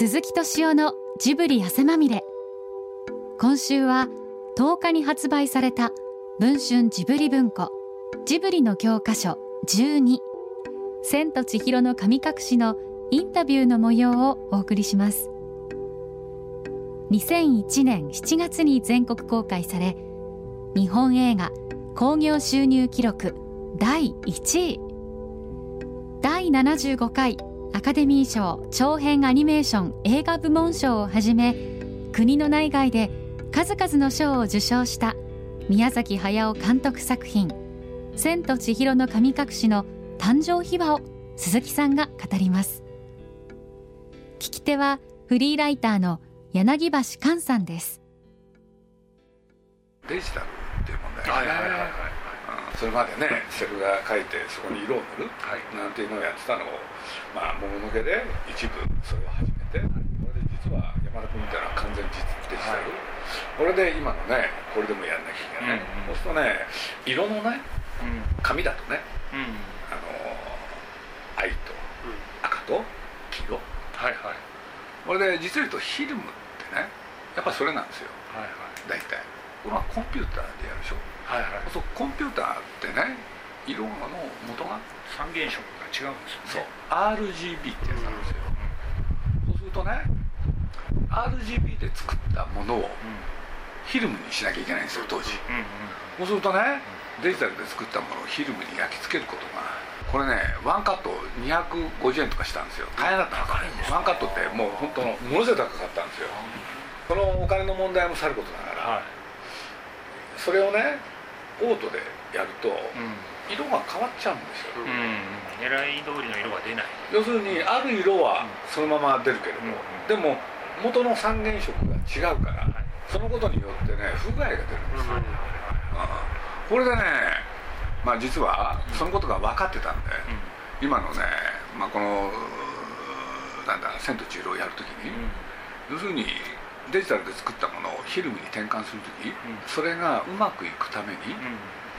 鈴木敏夫のジブリ汗まみれ。今週は10日に発売された文春ジブリ文庫ジブリの教科書12千と千尋の神隠しのインタビューの模様をお送りします。2001年7月に全国公開され日本映画興行収入記録第1位。第75回アカデミー賞長編アニメーション映画部門賞をはじめ国の内外で数々の賞を受賞した宮崎駿監督作品「千と千尋の神隠し」の誕生秘話を鈴木さんが語ります。聞き手はフリーライターの柳橋寛さんです。デジタルっていう問題。がね、はいはいはいはいそれまでねセルが書いてそこに色を塗る、はい、なんていうのをやってたのをまあもののけで一部それを始めてこれで実は山田君みたいな完全実デジタル、これで今のねこれでもやんなきゃいけない、うんうん、そうするとね色のね紙だとね、うん、あの藍と赤と黄色、はいはい。これで実を言うとフィルムってねやっぱそれなんですよ、はいはい、大体。これはコンピューターでやるでしょはいはい、そうコンピューターってね色の元が三原色が違うんですよね。そう。RGB ってやつなんですよ、うん、そうするとね RGB で作ったものをフィルムにしなきゃいけないんですよ当時、うんうん、そうするとねデジタルで作ったものをフィルムに焼き付けることがこれねワンカット250円とかしたんですよ。大変だったんですワンカットってもう本当のものすごい高かったんですよ。そのお金の問題もさることながら、はい、それをねオートでやると、色が変わっちゃうんですよ、うん、狙い通りの色が出ない。要するにある色はそのまま出るけれども、でも元の三原色が違うから、そのことによってね不具合が出るんですよ、うん、これでねまあ実はそのことが分かってたんで、今のね、まあ、このなんだ「千と千尋」をやるときに、要するにデジタルで作ったものをフィルムに転換する時、うん、それがうまくいくために、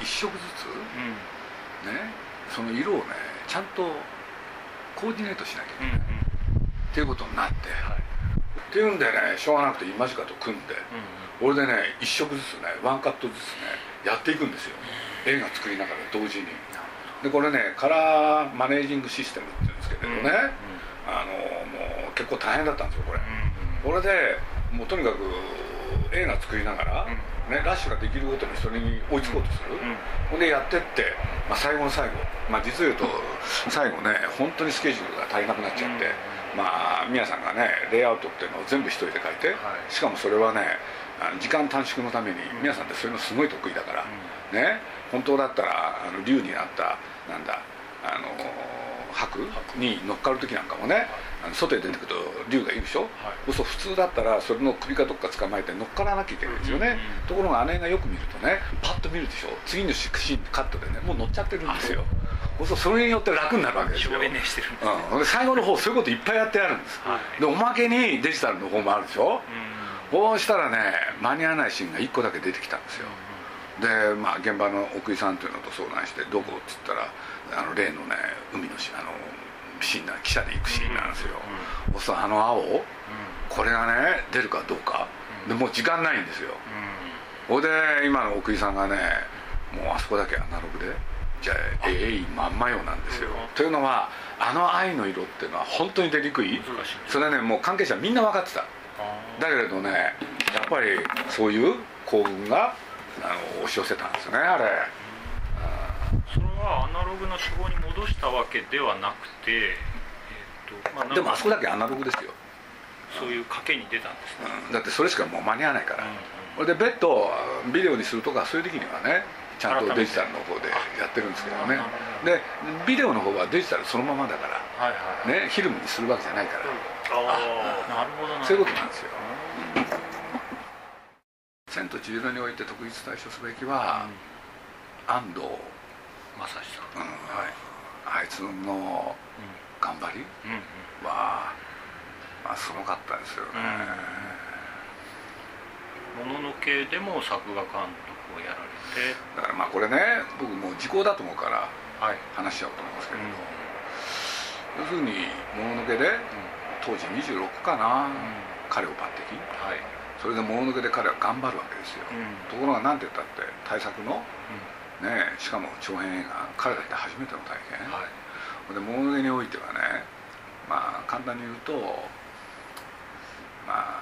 一色ずつ、ねその色をねちゃんとコーディネートしなきゃいけない、っていうことになって、はい、っていうんでねしょうがなくて今近と組んで、俺でね一色ずつねワンカットずつねやっていくんですよ、映画作りながら同時に。でこれねカラーマネージングシステムっていうんですけれどね、あのもう結構大変だったんですよこれ、これでもうとにかく映画作りながら、ね、ラッシュができるごとにそれに追いつこうとする、ほんでやってって、まあ、最後の最後、まあ、実を言うと 最後ね本当にスケジュールが足りなくなっちゃって、まあ宮さんがねレイアウトっていうのを全部一人で書いて、しかもそれはね時間短縮のために皆さんってそういうのすごい得意だから、ね。本当だったらあの竜になったなんだあの白に乗っかる時なんかもね外へ出てくると竜がいるでしょ、はい、そう普通だったらそれの首かどっか捕まえて乗っからなきゃいけないんですよね、うん、ところが姉がよく見るとねパッと見るでしょ？次のシーンカットでねもう乗っちゃってるんですよ。そう。それによって楽になるわけですよ、ね、うん、で最後の方そういうこといっぱいやってあるんです、はい、でおまけにデジタルの方もあるでしょ、うん、こうしたらね間に合わないシーンが1個だけ出てきたんですよ、でまあ現場の奥井さんというのと相談して「どこ?」っつったらあの例のね海のあのシーンな記者で行くシーンなんですよ、うん、そうあの青、うん、これがね出るかどうか、でもう時間ないんですよ、ほ、いで今の奥井さんがねもうあそこだけアナログでじゃあええまんまよなんですよ、というのはあの愛の色っていうのは本当に出にくい？それはねもう関係者みんな分かってた。だけれどねやっぱりそういう幸運があの押し寄せたんですよねあれ。それはアナログの手法に戻したわけではなくて、えーとまあ、でもあそこだけアナログですよ。そういう賭けに出たんですね、うん、だってそれしかもう間に合わないから、うんうん、で別途ビデオにするとかそういう時にはねちゃんとデジタルの方でやってるんですけどね。でビデオの方はデジタルそのままだから、はいはい、ね、フィルムにするわけじゃないから、ああなるほどそういうことなんですよ「千と千尋」において特筆対処すべきは、安藤正志さん、うんはい、あいつの頑張りは、まあ、すごかったですよね、もののけでも作画監督をやられて。だからまあこれね僕もう時効だと思うから話しちゃおうと思いますけれど、要するにもののけで、当時26かな、うん。彼を抜擢。はい。それでもののけで彼は頑張るわけですよ、うん。ところが何て言ったって大作のねしかも長編映画彼だって初めての体験、はい。でもののけにおいてはねまあ簡単に言うとまあ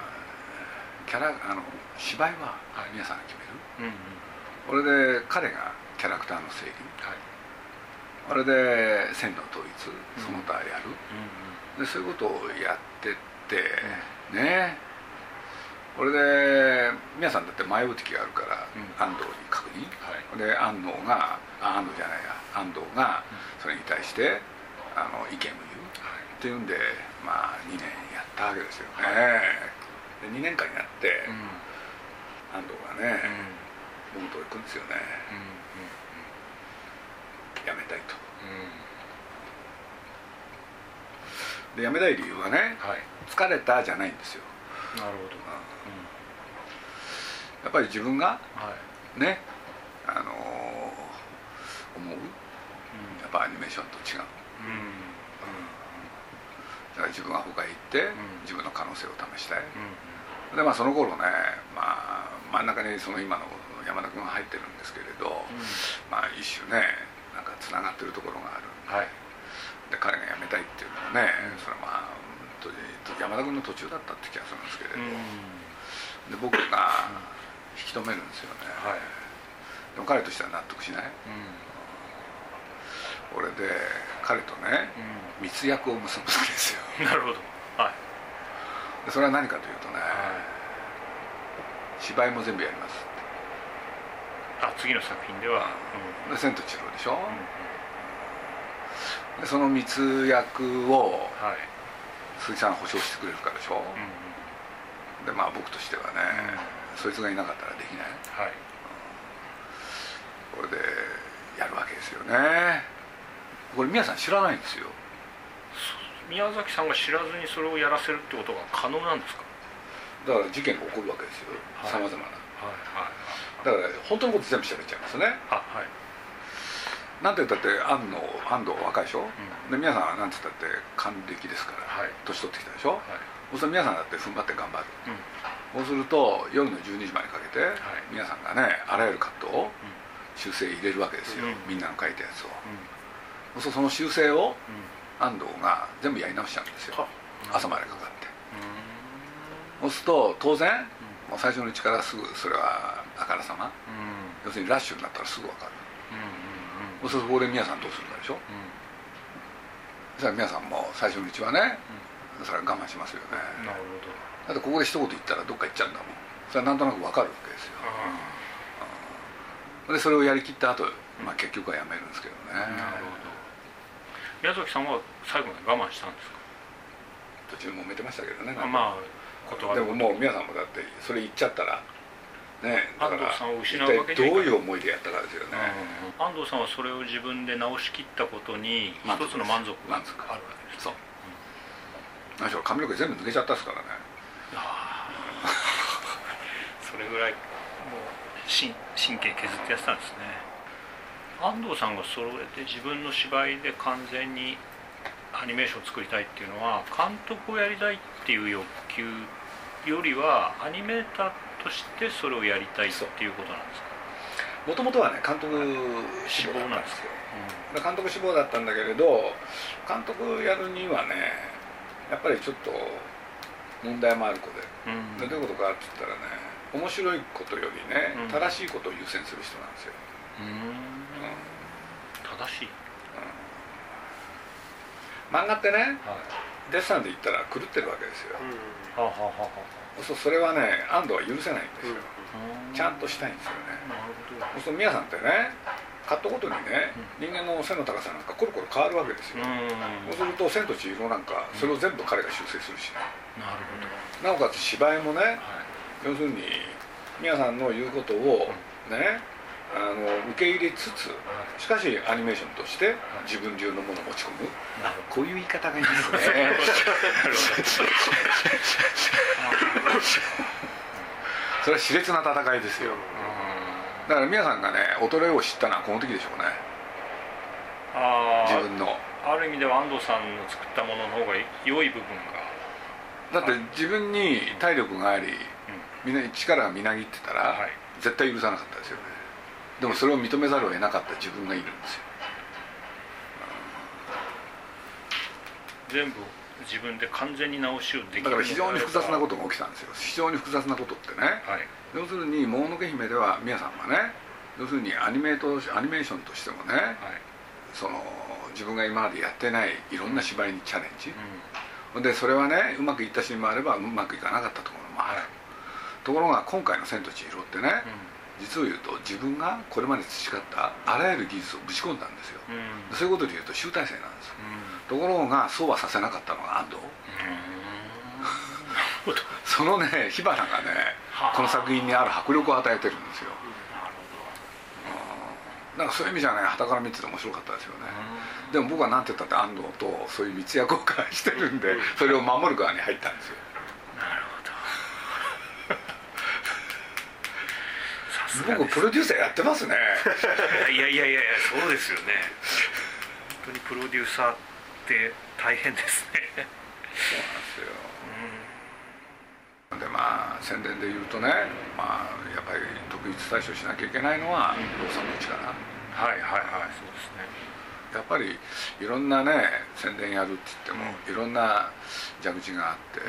キャラあの芝居ははい。皆さんが決める、うんうん。これで彼がキャラクターの整理。はい。これで線の統一その他やる、うんでそういうことをやってって、ね。これで皆さんだって前置きがあるから、うん。安藤に確認、はいで安藤があ安藤じゃないや安藤がそれに対してあの意見を言う。っていうんでまあ2年やったわけですよね、で2年間やって、うん。安藤がね、うん。僕と行くんですよね。辞めたいと。で辞めたい理由はねはい。疲れたじゃないんですよ。なるほど。やっぱり自分がはい。ねあのー思う？やっぱアニメーションと違う。うん。だから自分は他へ行ってん。自分の可能性を試したい。うん。でまあその頃ねまあ真ん中にその今の山田君が入ってるんですけれどまあ一種ねなんかつながってるところがあるはい。で彼が辞めたいっていうのはねそれはまあ山田君の途中だったって気がするんですけれど。で僕が引き止めるんですよね。はいでも彼としては納得しない？俺で彼とね密約を結ぶわけですよ。なるほど。はい。でそれは何かというとね芝居も全部やりますあ次の作品では。で「千と千尋」でしょ？うんうんでその密約をはい。鈴木さん保証してくれるからでしょ？うんでまあ僕としてはねそいつがいなかったらできない。はいこれでやるわけですよね。これ皆さん知らないんですよ。宮崎さんが知らずにそれをやらせるってことが可能なんですか？だから事件が起こるわけですよ。はい。さまざまなはいはいだから本当のこと全部喋っちゃいますね。あはい。なんて言ったって安野安藤若いでしょ、ん。で皆さんはなんて言ったって還暦ですから、はい。年取ってきたでしょ、はい。そうすると皆さんだって踏ん張って頑張る。うん。そうすると夜の12時までかけて、い。皆さんがねあらゆるカットを修正入れるわけですよ、うん。みんなの書いたやつを。うん。そうその修正をうん。安藤が全部やり直しちゃうんですよ。朝までかかって。うそうすると当然、もう最初のうちからすぐそれはあからさま。要するにラッシュになったらすぐ分かる。うんそうするとここで皆さんどうするかでしょ？そしたら皆さんも最初のうちはねそれは我慢しますよね。なるほど。だってここで一言言ったらどっか行っちゃうんだもん。それはなんとなく分かるわけですよでそれをやりきった後、まあ結局はやめるんですけどね。なるほど。宮崎さんは最後まで我慢したんですか？途中揉めてましたけどね。あまあでももう皆さんもだってそれ言っちゃったらねだから安藤さんを失一体どういう思いでやったかですよね、安藤さんはそれを自分で直しきったことに一つの満足があるわけですそう。何しろ髪の毛全部抜けちゃったですからね。それぐらいもう神神経削ってやってたんですね。安藤さんがそれで自分の芝居で完全にアニメーションを作りたいっていうのは監督をやりたいっていう欲求よりはアニメーターとしてそれをやりたいっていうことなんですか？もともとはね監督志望だったんですよ。で監督志望だったんだけれど監督やるにはねやっぱりちょっと問題もある子で。うん。でどういうことかって言ったらね面白いことよりね、うん。正しいことを優先する人なんですよ、うん。正しい。漫画ってねはい。デッサンで言ったら狂ってるわけですよ、はあはあはあはそうそれはね安藤は許せないんですよ、あちゃんとしたいんですよね。なるほど。そうすると宮さんってねカットごとにね、人間の背の高さなんかコロコロ変わるわけですよ、うん。そうすると「千と千尋」なんかそれを全部彼が修正するしね。なるなおかつ芝居もねほどはい要するに宮さんの言うことをねあの受け入れつつしかしアニメーションとして自分流のものを持ち込む。なるほど。こういう言い方がいいですね。それは熾烈な戦いですよ。だから宮さんがね衰えを知ったのはこの時でしょうね。ああ自分の。ある意味では安藤さんの作ったものの方が良い部分が。だって自分に体力があり、力がみなぎってたら、はい。絶対許さなかったですよね。でもそれを認めざるを得なかった自分がいるんですよ。全部自分で完全に直しをできるだから非常に複雑なこととが起きたんですよ。非常に複雑なことってね。はい。要するに「もののけ姫」では宮さんはね要するにアニメートアニメーションとしてもねはい。その自分が今までやってないいろんな芝居にチャレンジ。う、でそれはねうまくいったシーンもあればうまくいかなかったところもある、はいところが今回の「千と千尋」ってね、ん。実を言うと自分がこれまで培ったあらゆる技術をぶち込んだんですよ、うん。うんそういうことで言うと集大成なんですうん。ところがそうはさせなかったのが安藤。そのね火花がねはあ。この作品にある迫力を与えてるんですよ。なるだからそういう意味じゃねはたから見てて面白かったですよね。でも僕はなんて言ったって安藤とそういう密約を交わしてるんでそれを守る側に入ったんですよなるほどさすがです。僕プロデューサーやってますね。いやいやいやいやそうですよね。本当にプロデューサーって大変ですね。そうなんですよ。でまあ宣伝で言うとねまあやっぱり特筆対処しなきゃいけないのはローソンの力はいはいはい。そうですね。やっぱりいろんなね宣伝やるって言っても、いろんな蛇口があって、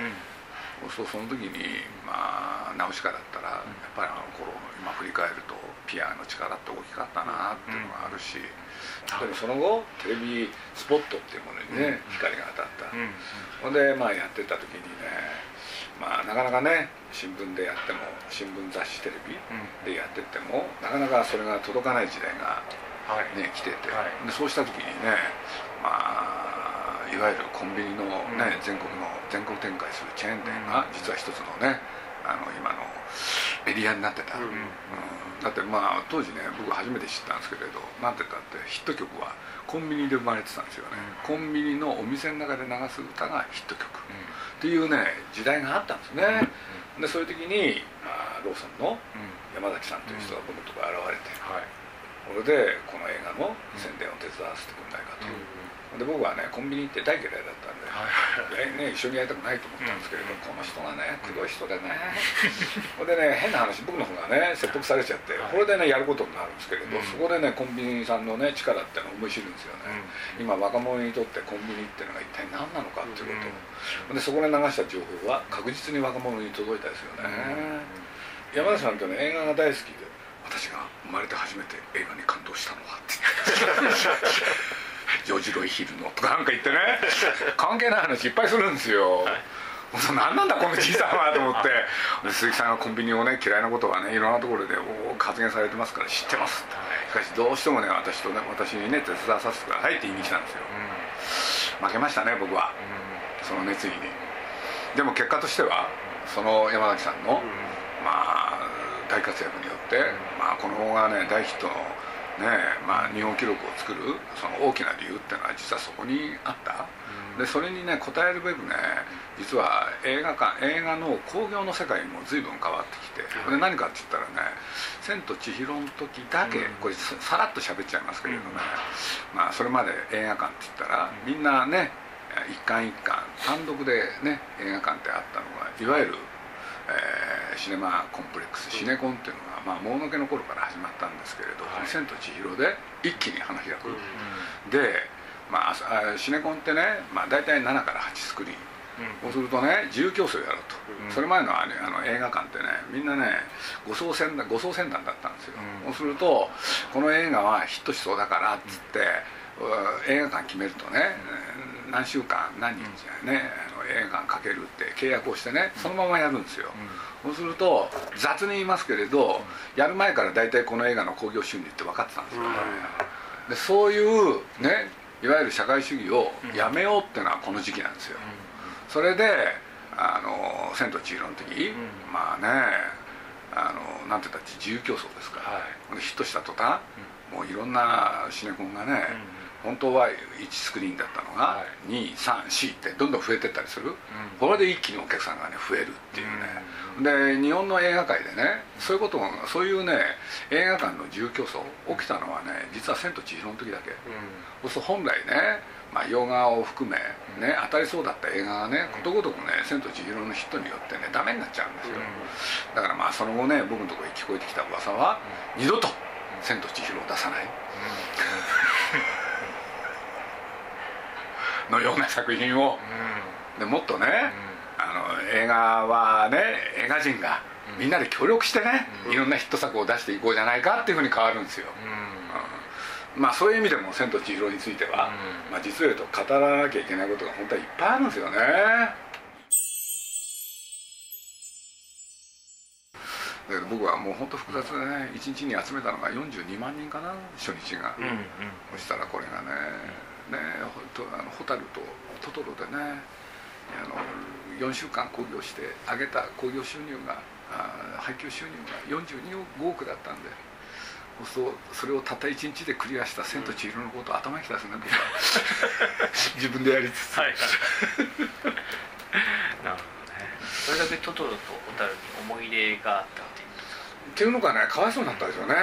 そうその時にまあナウシカだったら、やっぱりあの頃今振り返るとピアの力って大きかったなっていうのがあるし、でもその後テレビスポットっていうものにね、光が当たった、うん。うん。ほんでまあやってた時にねまあなかなかね新聞でやっても新聞雑誌テレビでやってってもなかなかそれが届かない時代がはい。ね来てて、はい。でそうした時にねまあいわゆるコンビニのね、うん。全国の全国展開するチェーン店が実は一つのねあの今のエリアになってた、うん。うん。だってまあ当時ね僕初めて知ったんですけれどなんて言ったってヒット曲はコンビニで生まれてたんですよね、コンビニのお店の中で流す歌がヒット曲、っていうね時代があったんですね、でそういう時に、まあ、ローソンの山崎さんという人が僕のところに現れて、はい。これでこの映画の宣伝を手伝わせてくれないかと、で僕はねコンビニって大嫌いだったんで、はいね、一緒にやりたくないと思ったんですけれど、この人がねくどい人でね。これでね変な話僕の方がね説得されちゃって、これでねやることになるんですけれど、うん。そこでねコンビニさんのね力ってのを思い知るんですよね、今若者にとってコンビニっていうのが一体何なのかっていうこと、でそこで流した情報は確実に若者に届いたですよね、山田さんとね映画が大好きで私が生まれて初めて映画に感動したのはってジョージ・ロイヒルのとかなんか言ってね。関係ない話いっぱいするんですよ、何なんだこのじいさんはと思って。で鈴木さんがコンビニをね嫌いなことはねいろんなところでお発言されてますから知ってますしかしどうしてもね私とね私にね手伝わさせてくださいって言いに来たんですよ。負けましたね僕は。その熱意に。でも結果としてはその山崎さんの、まあ大活躍によって、まあ、この方がね大ヒットのねまあ、日本記録を作るその大きな理由っていうのは実はそこにあった、でそれにね応えるべくね実は映画館映画の興行の世界も随分変わってきて、で何かって言ったらね「千と千尋」の時だけ、これささらっと喋っちゃいますけれどね、まあ、それまで映画館って言ったらみんなね一館一館単独でね映画館ってあったのがいわゆる、えーシネマコンプレックスシネコンっていうのがまあもののけの頃から始まったんですけれど「千と千尋」で一気に花開く、で、まああ、シネコンってね、まあ、大体7から8スクリーン。そうするとね自由競争やろうと、それ前のあの映画館ってねみんなね護送船団護送船団だったんですよ、そうするとこの映画はヒットしそうだからっつって、うん。映画館決めるとねうん何週間何日ね、映画館かけるって契約をしてねそのままやるんですよ、そうすると雑に言いますけれど、やる前から大体この映画の興行収入って分かってたんですよ、でそういうねいわゆる社会主義をやめようっていうのはこの時期なんですよ、それで「あの千と千尋」の時、まあねあのなんて言ったって自由競争ですか。ら、でヒットした途端、もういろんなシネコンがね、本当は1スクリーンだったのが、はい。234ってどんどん増えてったりする、ん。これで一気にお客さんがね増えるっていうね、で日本の映画界でねそういうことがそういうね映画館の自由競争起きたのはね実は「千と千尋」の時だけ、そうすると本来ね、まあ、洋画を含め、ね、当たりそうだった映画がねことごとくね「千と千尋」のヒットによってねダメになっちゃうんですよ、だからまあその後ね僕のところに聞こえてきた噂は、二度と「千と千尋」を出さない、のような作品を、でもっとね、あの映画はね映画人がみんなで協力してね、いろんなヒット作を出していこうじゃないかっていうふうに変わるんですよ、うん。まあそういう意味でも「千と千尋」については、まあ、実を言うと語らなきゃいけないことが本当はいっぱいあるんですよね。だけど僕はもう本当複雑でね1日に集めたのが42万人かな初日が、そしたらこれがねとあのホタルとトトロでねあの4週間興行して上げた興行収入があ配給収入が42億だったんでそうそれをたった1日でクリアした「千と千尋」のことを頭にきたですね僕は自分でやりつつ、はいはい。なるほどね。それだけトトロとホタルに思い入れがあったっていうっていうのがねかわいそうになったですよね。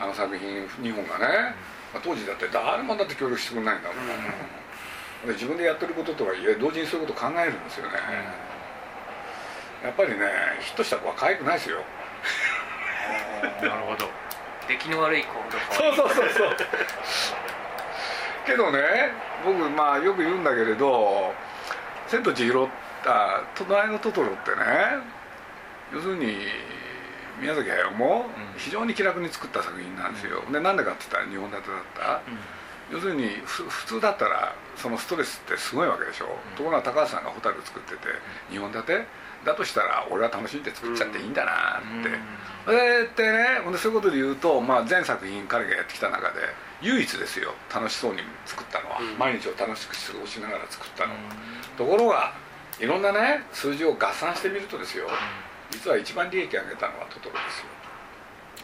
あの作品2本がね、まあ当時だって誰もだって協力してくれないんだもん、で自分でやってることとはいえ同時にそういうことを考えるんですよね、やっぱりねヒットした子は可愛くないですよ。なるほど。出来の悪い子ほどそうそうそうそう。けどね僕まあよく言うんだけれど「千と千尋」あ「隣のトトロ」ってね要するに宮崎駿も非常に気楽に作った作品なんですよ、でなんでかって言ったら2本立てだった、要するにふ普通だったらそのストレスってすごいわけでしょ、ところが高橋さんが「蛍」作ってて2本立て？だとしたら俺は楽しんで作っちゃっていいんだなって、それってねほんでそういうことで言うと、まあ、全作品彼がやってきた中で唯一ですよ。楽しそうに作ったのは、毎日を楽しく過ごしながら作ったの、ところがいろんなね数字を合算してみるとですよ、実は一番利益を上げたのはトトロですよ。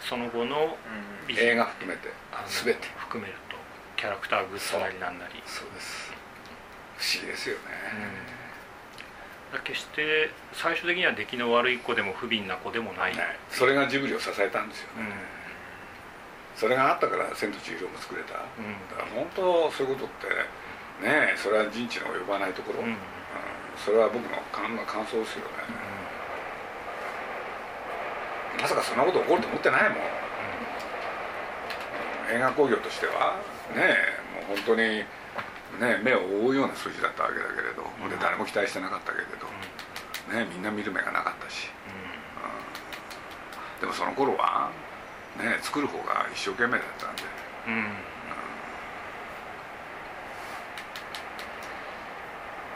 その後のビジ映画含めて。全て。含めるとキャラクターグッズなりなんなり。そう。です不思議ですよね、決して最終的には出来の悪い子でも不憫な子でもない、ねそれがジブリを支えたんですよね、それがあったから「千と千尋」も作れた、うん。だから本当そういうことってねそれは人知の及ばないところ、うん。うん。それは僕の感感想ですよね、まさかそんなこと起こると思ってないもん、映画興行としてはねもう本当にね目を覆うような数字だったわけだけれど、で誰も期待してなかったけれど、ねみんな見る目がなかったし、でもその頃はね作る方が一生懸命だったんで。うん。うん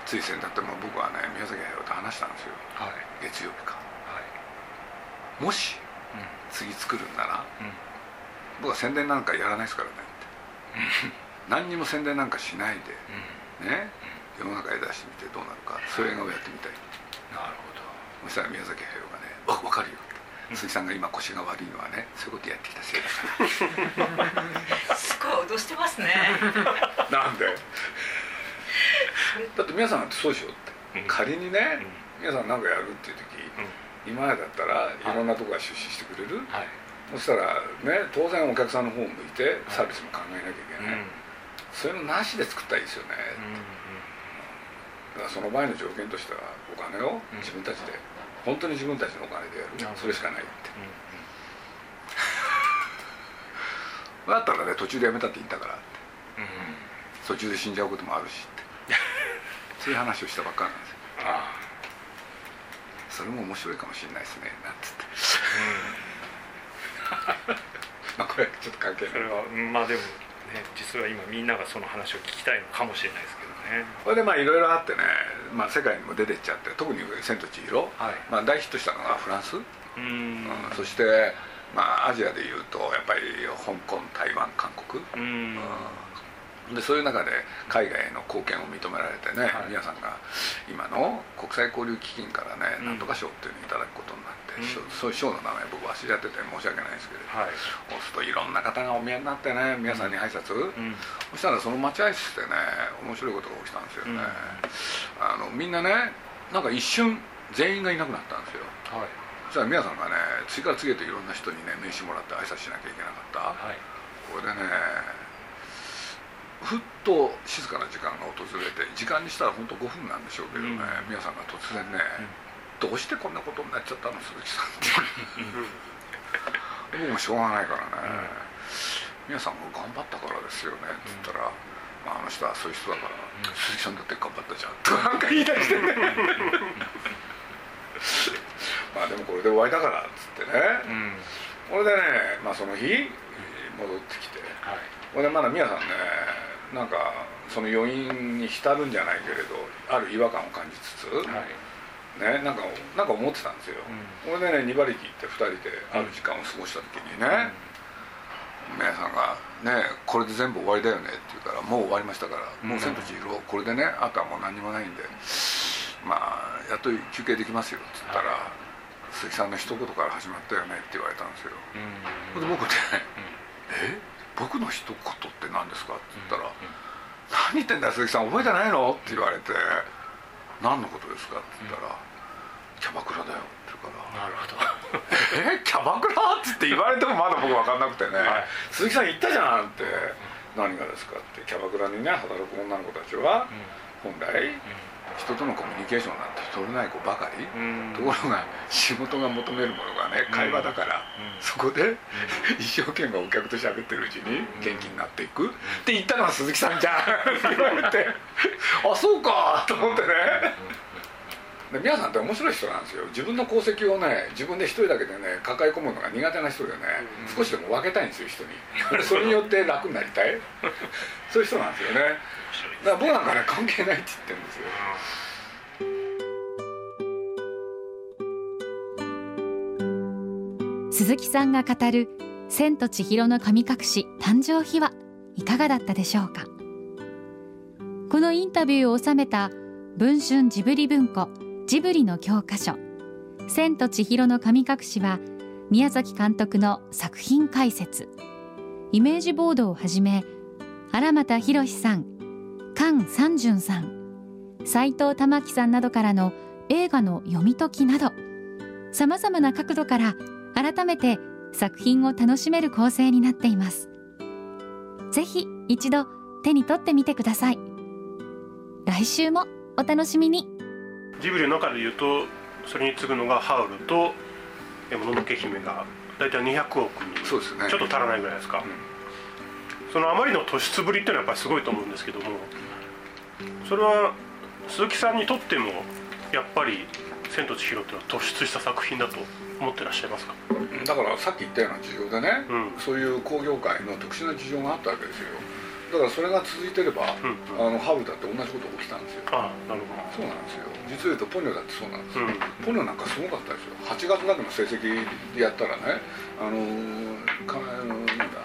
つい先だってもう僕はね宮崎駿と話したんですよ。はい。月曜日か。はい。もし次作るんなら僕は宣伝なんかやらないですからねって。何にも宣伝なんかしないでね。世の中へ出してみてどうなるか。そういう映画をやってみたい。なるそしたら宮崎駿がね「わ分かるよ」鈴木さんが今腰が悪いのはねそういうことやってきたせいだかすごい脅してますね。らなんで？だって皆さんだってそうでしょって。うん。仮にね皆さん何かやるっていう時今までだったらい。ろんなとこが出資してくれる、はい。そしたらね当然お客さんの方を向いてサービスも考えなきゃいけない、そういうのなしで作ったらいいですよね、だからその場合の条件としてはお金をうん。自分たちで、本当に自分たちのお金でやる、それしかないって。だったらね途中でやめたっていいんだからって。途中で死んじゃうこともあるしって。そういう話をしたばっかりなんですよ。あそれも面白いかもしれないですねなんつって。まあこれはちょっと関係ない。それはまあでもね実は今みんながその話を聞きたいのかもしれないですけどね。これでまあいろいろあってね、まあ、世界にも出てっちゃって特に「千と千尋」はい。まあ、大ヒットしたのがフランス、うん。うんそして、まあ、アジアでいうとやっぱり香港台湾韓国、うん。うんでそういう中で海外への貢献を認められてね、はい。皆さんが今の国際交流基金からね、うん。なんとか賞っていうのをいただくことになって、うん。賞そういう賞の名前僕忘れちゃってて申し訳ないですけど、はい。そうするといろんな方がお見えになってね皆さんに挨拶、うん。そしたらその待合室でね面白いことが起きたんですよね、あのみんなねなんか一瞬全員がいなくなったんですよ。はい。そしたら皆さんがね次から次へといろんな人にね名刺もらって挨拶しなきゃいけなかった、はい。これでねふっと静かな時間が訪れて時間にしたら本当5分なんでしょうけどね、うん。皆さんが突然ね、どうしてこんなことになっちゃったの鈴木さんって僕もしょうがないからね、皆さんも頑張ったからですよねって言ったら、まあ、あの人はそういう人だから、鈴木さんだって頑張ったじゃん。とかなんか言い出してね。まあでもこれで終わりだからっつってね、うん。これでね、まあ、その日戻ってきて。はい。これでまだ皆さんねなんかその余韻に浸るんじゃないけれどある違和感を感じつつ、はい。ね、なんかなんか思ってたんですよ、これでね2馬力行って2人である時間を過ごした時にね、皆さんが「ねこれで全部終わりだよね」って言うから「もう終わりましたから、もう千と千尋これでねあとはもう何にもないんでまあやっと休憩できますよ」って言ったら、鈴木さんの一言から始まったよね」って言われたんですよ。それで僕ね「え？僕の一言って何ですか?」って言ったら「何言ってんだよ鈴木さん覚えてないの?」って言われて「何のことですか?」って言ったら「キャバクラだよ」って言うからなるほど「え？キャバクラ?」って言って言われてもまだ僕分かんなくてね「はい。鈴木さん言ったじゃん」って「何がですか?」って。キャバクラにね働く女の子たちは本来人とのコミュニケーションなんて取れない子ばかり、うん。ところが仕事が求めるものがね会話だから、そこで一生懸命お客と喋ってるうちに元気になっていく。って言ったのは鈴木さんじゃん。って。言われてあそうか。と思ってねで皆さんって面白い人なんですよ。自分の功績をね自分で一人だけでね抱え込むのが苦手な人でね、少しでも分けたいんですよ人に。それによって楽になりたい。そういう人なんですよね。だから僕なんかね関係ないって言ってるんですよ。鈴木さんが語る「千と千尋の神隠し」誕生秘話いかがだったでしょうか?このインタビューを収めた文春ジブリ文庫ジブリの教科書「千と千尋の神隠し」は宮崎監督の作品解説。イメージボードをはじめ荒俣博さん菅三淳さん斉藤玉樹さんなどからの映画の読み解きなどさまざまな角度から改めて作品を楽しめる構成になっています。ぜひ一度手に取ってみてください。来週もお楽しみに。ジブリの中で言うとそれに次ぐのが「ハウル」と「もののけ姫」が大体200億にちょっと足らないぐらいですか、そのあまりの突出ぶりっていうのはやっぱりすごいと思うんですけどもそれは鈴木さんにとってもやっぱり「千と千尋」っていうのは突出した作品だと思ってらっしゃいますか？だからさっき言ったような事情でね、うん。そういう工業界の特殊な事情があったわけですよだからそれが続いてれば、うんあのハウルだって同じこと起きたんですよ。ああなるほそうなんですよ。実を言うとポニョだってそうなんですよ、うん。ポニョなんかすごかったですよ。8月だけの成績でやったらねあのーかあのーなんだ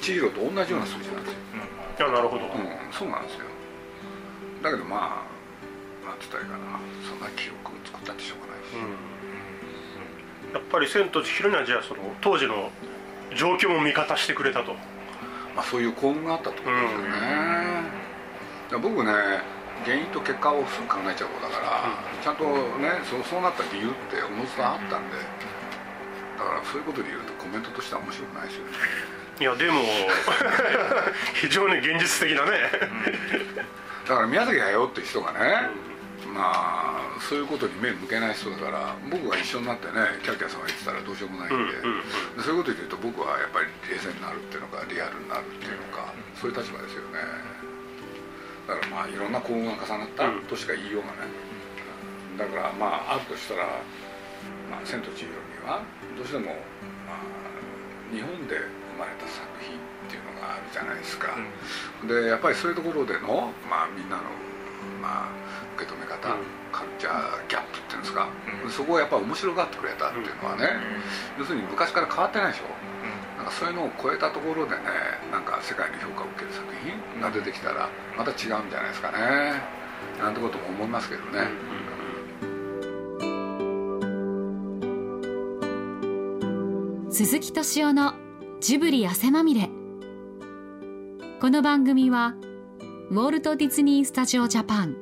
千尋と同じような数字なんですよ、どいやなるほど、うん、そうなんですよ。だけどまあなんて言ったらいいかな。そんな記録を作ったってしょうがないし、やっぱり「千と千尋」にはじゃあその当時の状況も味方してくれたとまあ、そういう幸運があったってことですよね、だから僕ね原因と結果をすぐ考えちゃう方だから、ちゃんとねそうそうなった理由っておのずとあったんでだからそういうことで言うとコメントとしては面白くないですよね。いやでも 非常に現実的なね、だから宮崎駿って人がね、まあそういうことに目向けない人だから僕が一緒になってねキャッキャさんが言ってたらどうしようもないんで,、そういうことで言うと僕はやっぱり冷静になるっていうのかリアルになるっていうのか、そういう立場ですよね。だからまあいろんな幸運が重なったとしか言いようがない、だからまああるとしたら「まあ、千と千尋」にはどうしても、まあ、日本で生まれた作品っていうのがあるじゃないですか、でやっぱりそういうところでの、まあ、みんなの、まあ、受け止め方、うん。カルチャーギャップっていうんですか、そこをやっぱり面白がってくれたっていうのはね、要するに昔から変わってないでしょ、なんかそういうのを超えたところでねなんか世界に評価を受ける作品が出てきたらまた違うんじゃないですかね。なんてことも思いますけどね、鈴木敏夫のジブリ汗まみれ。この番組はウォルト・ディズニー・スタジオ・ジャパン